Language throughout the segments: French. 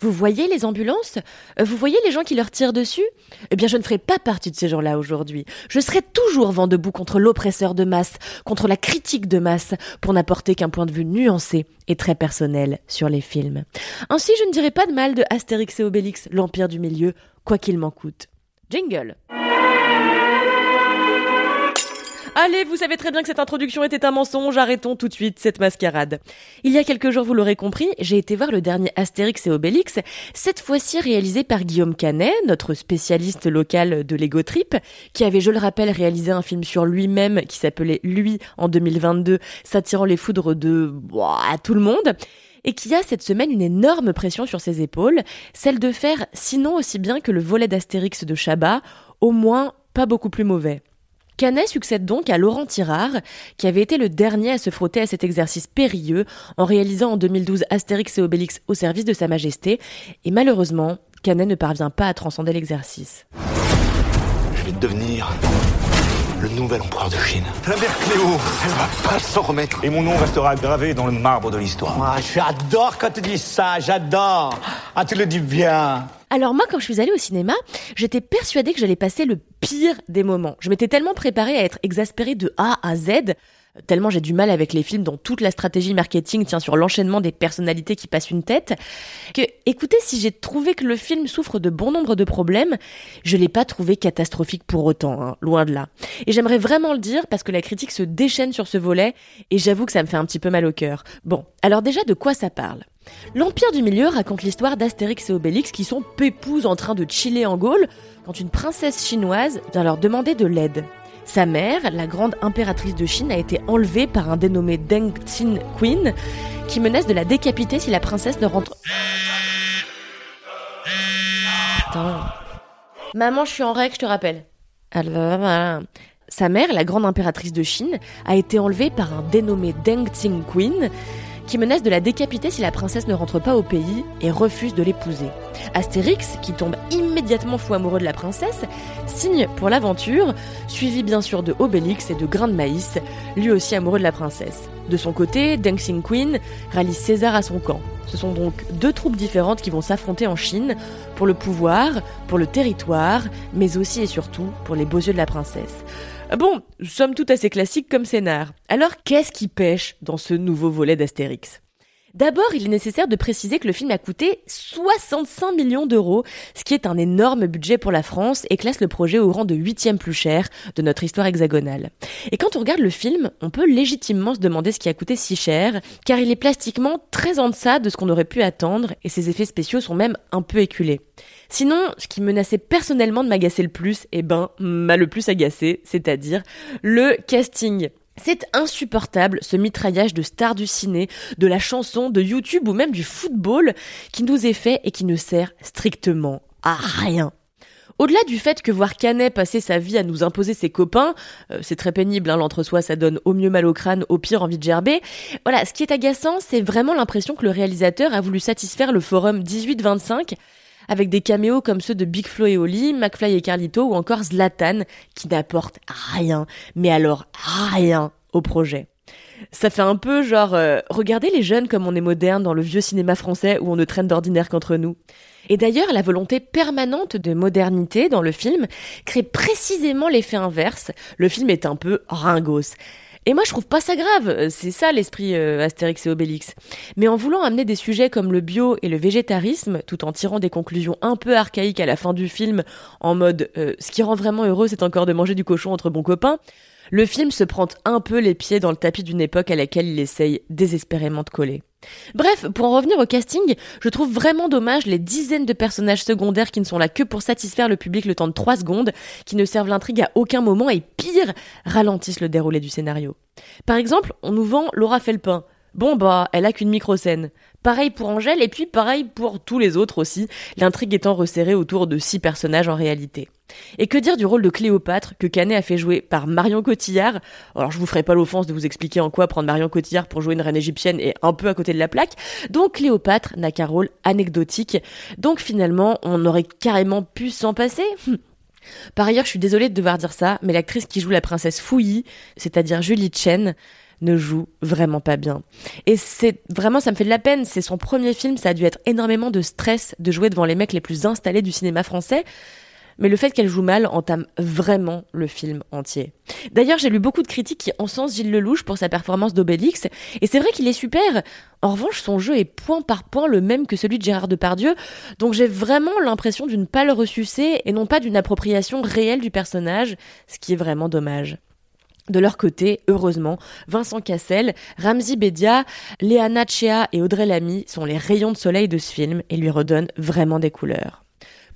Vous voyez les ambulances? Euh, Vous voyez les gens qui leur tirent dessus? Eh bien, je ne ferai pas partie de ces gens-là aujourd'hui. Je serai toujours vent debout contre l'oppresseur de masse, contre la critique de masse, pour n'apporter qu'un point de vue nuancé et très personnel sur les films. Ainsi, je ne dirai pas de mal de Astérix et Obélix, l'Empire du Milieu, quoi qu'il m'en coûte. Jingle Allez, vous savez très bien que cette introduction était un mensonge, arrêtons tout de suite cette mascarade. Il y a quelques jours, vous l'aurez compris, j'ai été voir le dernier Astérix et Obélix, cette fois-ci réalisé par Guillaume Canet, notre spécialiste local de Lego Trip, qui avait, je le rappelle, réalisé un film sur lui-même qui s'appelait Lui en 2022, s'attirant les foudres de à tout le monde et qui a cette semaine une énorme pression sur ses épaules, celle de faire, sinon aussi bien que le volet d'Astérix de Chabat, au moins pas beaucoup plus mauvais. Canet succède donc à Laurent Tirard, qui avait été le dernier à se frotter à cet exercice périlleux en réalisant en 2012 Astérix et Obélix au service de Sa Majesté, et malheureusement, Canet ne parvient pas à transcender l'exercice. Je vais devenir le nouvel empereur de Chine. La mère Cléo, elle va pas s'en remettre. Et mon nom restera gravé dans le marbre de l'histoire. Ah, j'adore quand tu dis ça, j'adore. Ah, tu le dis bien. Alors moi, quand je suis allée au cinéma, j'étais persuadée que j'allais passer le pire des moments. Je m'étais tellement préparée à être exaspérée de A à Z, tellement j'ai du mal avec les films dont toute la stratégie marketing tient sur l'enchaînement des personnalités qui passent une tête, que, écoutez, si j'ai trouvé que le film souffre de bon nombre de problèmes, je l'ai pas trouvé catastrophique pour autant, hein, loin de là. Et j'aimerais vraiment le dire parce que la critique se déchaîne sur ce volet, et j'avoue que ça me fait un petit peu mal au cœur. Bon, alors déjà, de quoi ça parle? L'Empire du Milieu raconte l'histoire d'Astérix et Obélix qui sont pépouses en train de chiller en Gaule quand une princesse chinoise vient leur demander de l'aide. Sa mère, la grande impératrice de Chine, a été enlevée par un dénommé Deng Xin Queen qui menace de la décapiter si la princesse ne rentre. Putain. Maman, je suis en règle, je te rappelle. Alors, Sa mère, la grande impératrice de Chine, a été enlevée par un dénommé Deng Xin Queen qui menace de la décapiter si la princesse ne rentre pas au pays et refuse de l'épouser. Astérix, qui tombe immédiatement fou amoureux de la princesse, signe pour l'aventure, suivi bien sûr de Obélix et de Grain de Maïs, lui aussi amoureux de la princesse. De son côté, Deng Xin Queen rallie César à son camp. Ce sont donc deux troupes différentes qui vont s'affronter en Chine pour le pouvoir, pour le territoire, mais aussi et surtout pour les beaux yeux de la princesse. Bon, somme toute assez classique comme scénar. Alors qu'est-ce qui pêche dans ce nouveau volet d'Astérix? D'abord, il est nécessaire de préciser que le film a coûté 65 millions d'euros, ce qui est un énorme budget pour la France et classe le projet au rang de huitième plus cher de notre histoire hexagonale. Et quand on regarde le film, on peut légitimement se demander ce qui a coûté si cher, car il est plastiquement très en deçà de ce qu'on aurait pu attendre et ses effets spéciaux sont même un peu éculés. Sinon, ce qui menaçait personnellement de m'agacer le plus, eh ben, m'a le plus agacé, c'est-à-dire le casting. C'est insupportable ce mitraillage de stars du ciné, de la chanson, de YouTube ou même du football qui nous est fait et qui ne sert strictement à rien. Au-delà du fait que voir Canet passer sa vie à nous imposer ses copains, euh, c'est très pénible, hein, l'entre-soi, ça donne au mieux mal au crâne, au pire envie de gerber. Voilà, ce qui est agaçant, c'est vraiment l'impression que le réalisateur a voulu satisfaire le forum 18-25 avec des caméos comme ceux de Big Flo et Oli, McFly et Carlito ou encore Zlatan qui n'apportent rien, mais alors rien au projet. Ça fait un peu genre, euh, regardez les jeunes comme on est moderne dans le vieux cinéma français où on ne traîne d'ordinaire qu'entre nous. Et d'ailleurs, la volonté permanente de modernité dans le film crée précisément l'effet inverse. Le film est un peu ringos. Et moi, je trouve pas ça grave. C'est ça l'esprit euh, Astérix et Obélix. Mais en voulant amener des sujets comme le bio et le végétarisme, tout en tirant des conclusions un peu archaïques à la fin du film, en mode euh, ce qui rend vraiment heureux, c'est encore de manger du cochon entre bons copains. Le film se prend un peu les pieds dans le tapis d'une époque à laquelle il essaye désespérément de coller. Bref, pour en revenir au casting, je trouve vraiment dommage les dizaines de personnages secondaires qui ne sont là que pour satisfaire le public le temps de 3 secondes, qui ne servent l'intrigue à aucun moment et pire, ralentissent le déroulé du scénario. Par exemple, on nous vend Laura Felpin. Bon bah, elle a qu'une micro-scène. Pareil pour Angèle et puis pareil pour tous les autres aussi, l'intrigue étant resserrée autour de six personnages en réalité. Et que dire du rôle de Cléopâtre que Canet a fait jouer par Marion Cotillard? Alors je vous ferai pas l'offense de vous expliquer en quoi prendre Marion Cotillard pour jouer une reine égyptienne est un peu à côté de la plaque. Donc Cléopâtre n'a qu'un rôle anecdotique. Donc finalement, on aurait carrément pu s'en passer? Par ailleurs, je suis désolée de devoir dire ça, mais l'actrice qui joue la princesse Fouilly, c'est-à-dire Julie Chen, ne joue vraiment pas bien. Et c'est vraiment, ça me fait de la peine. C'est son premier film, ça a dû être énormément de stress de jouer devant les mecs les plus installés du cinéma français. Mais le fait qu'elle joue mal entame vraiment le film entier. D'ailleurs, j'ai lu beaucoup de critiques qui encensent Gilles Lelouch pour sa performance d'Obélix, et c'est vrai qu'il est super. En revanche, son jeu est point par point le même que celui de Gérard Depardieu, donc j'ai vraiment l'impression d'une pâle ressucée et non pas d'une appropriation réelle du personnage, ce qui est vraiment dommage. De leur côté, heureusement, Vincent Cassel, Ramzi Bedia, Léana Chea et Audrey Lamy sont les rayons de soleil de ce film et lui redonnent vraiment des couleurs.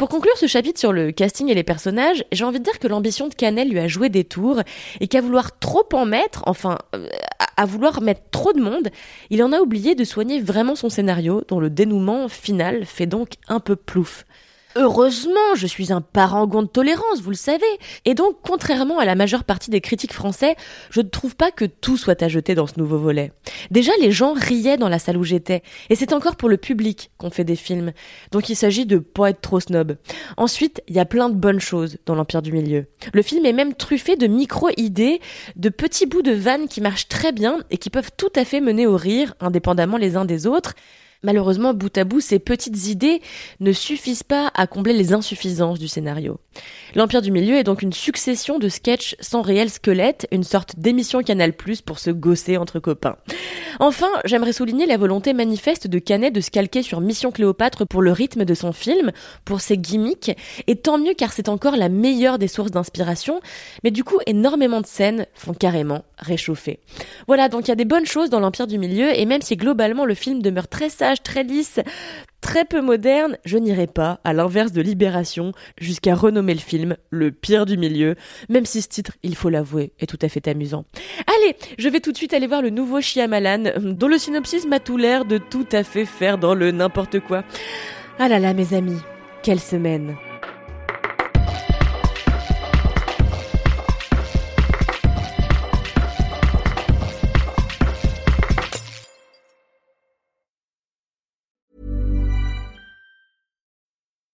Pour conclure ce chapitre sur le casting et les personnages, j'ai envie de dire que l'ambition de Canel lui a joué des tours et qu'à vouloir trop en mettre, enfin, euh, à vouloir mettre trop de monde, il en a oublié de soigner vraiment son scénario dont le dénouement final fait donc un peu plouf. Heureusement, je suis un parangon de tolérance, vous le savez. Et donc, contrairement à la majeure partie des critiques français, je ne trouve pas que tout soit à jeter dans ce nouveau volet. Déjà, les gens riaient dans la salle où j'étais. Et c'est encore pour le public qu'on fait des films. Donc il s'agit de pas être trop snob. Ensuite, il y a plein de bonnes choses dans l'Empire du Milieu. Le film est même truffé de micro-idées, de petits bouts de vannes qui marchent très bien et qui peuvent tout à fait mener au rire, indépendamment les uns des autres. Malheureusement, bout à bout, ces petites idées ne suffisent pas à combler les insuffisances du scénario. L'Empire du Milieu est donc une succession de sketchs sans réel squelette, une sorte d'émission Canal Plus pour se gosser entre copains. Enfin, j'aimerais souligner la volonté manifeste de Canet de se calquer sur Mission Cléopâtre pour le rythme de son film, pour ses gimmicks, et tant mieux car c'est encore la meilleure des sources d'inspiration, mais du coup, énormément de scènes font carrément réchauffer. Voilà, donc il y a des bonnes choses dans l'Empire du Milieu, et même si globalement le film demeure très sage, très lisse, très peu moderne, je n'irai pas, à l'inverse de Libération, jusqu'à renommer le film Le pire du milieu, même si ce titre, il faut l'avouer, est tout à fait amusant. Allez, je vais tout de suite aller voir le nouveau Shyamalan, dont le synopsis m'a tout l'air de tout à fait faire dans le n'importe quoi. Ah là là, mes amis, quelle semaine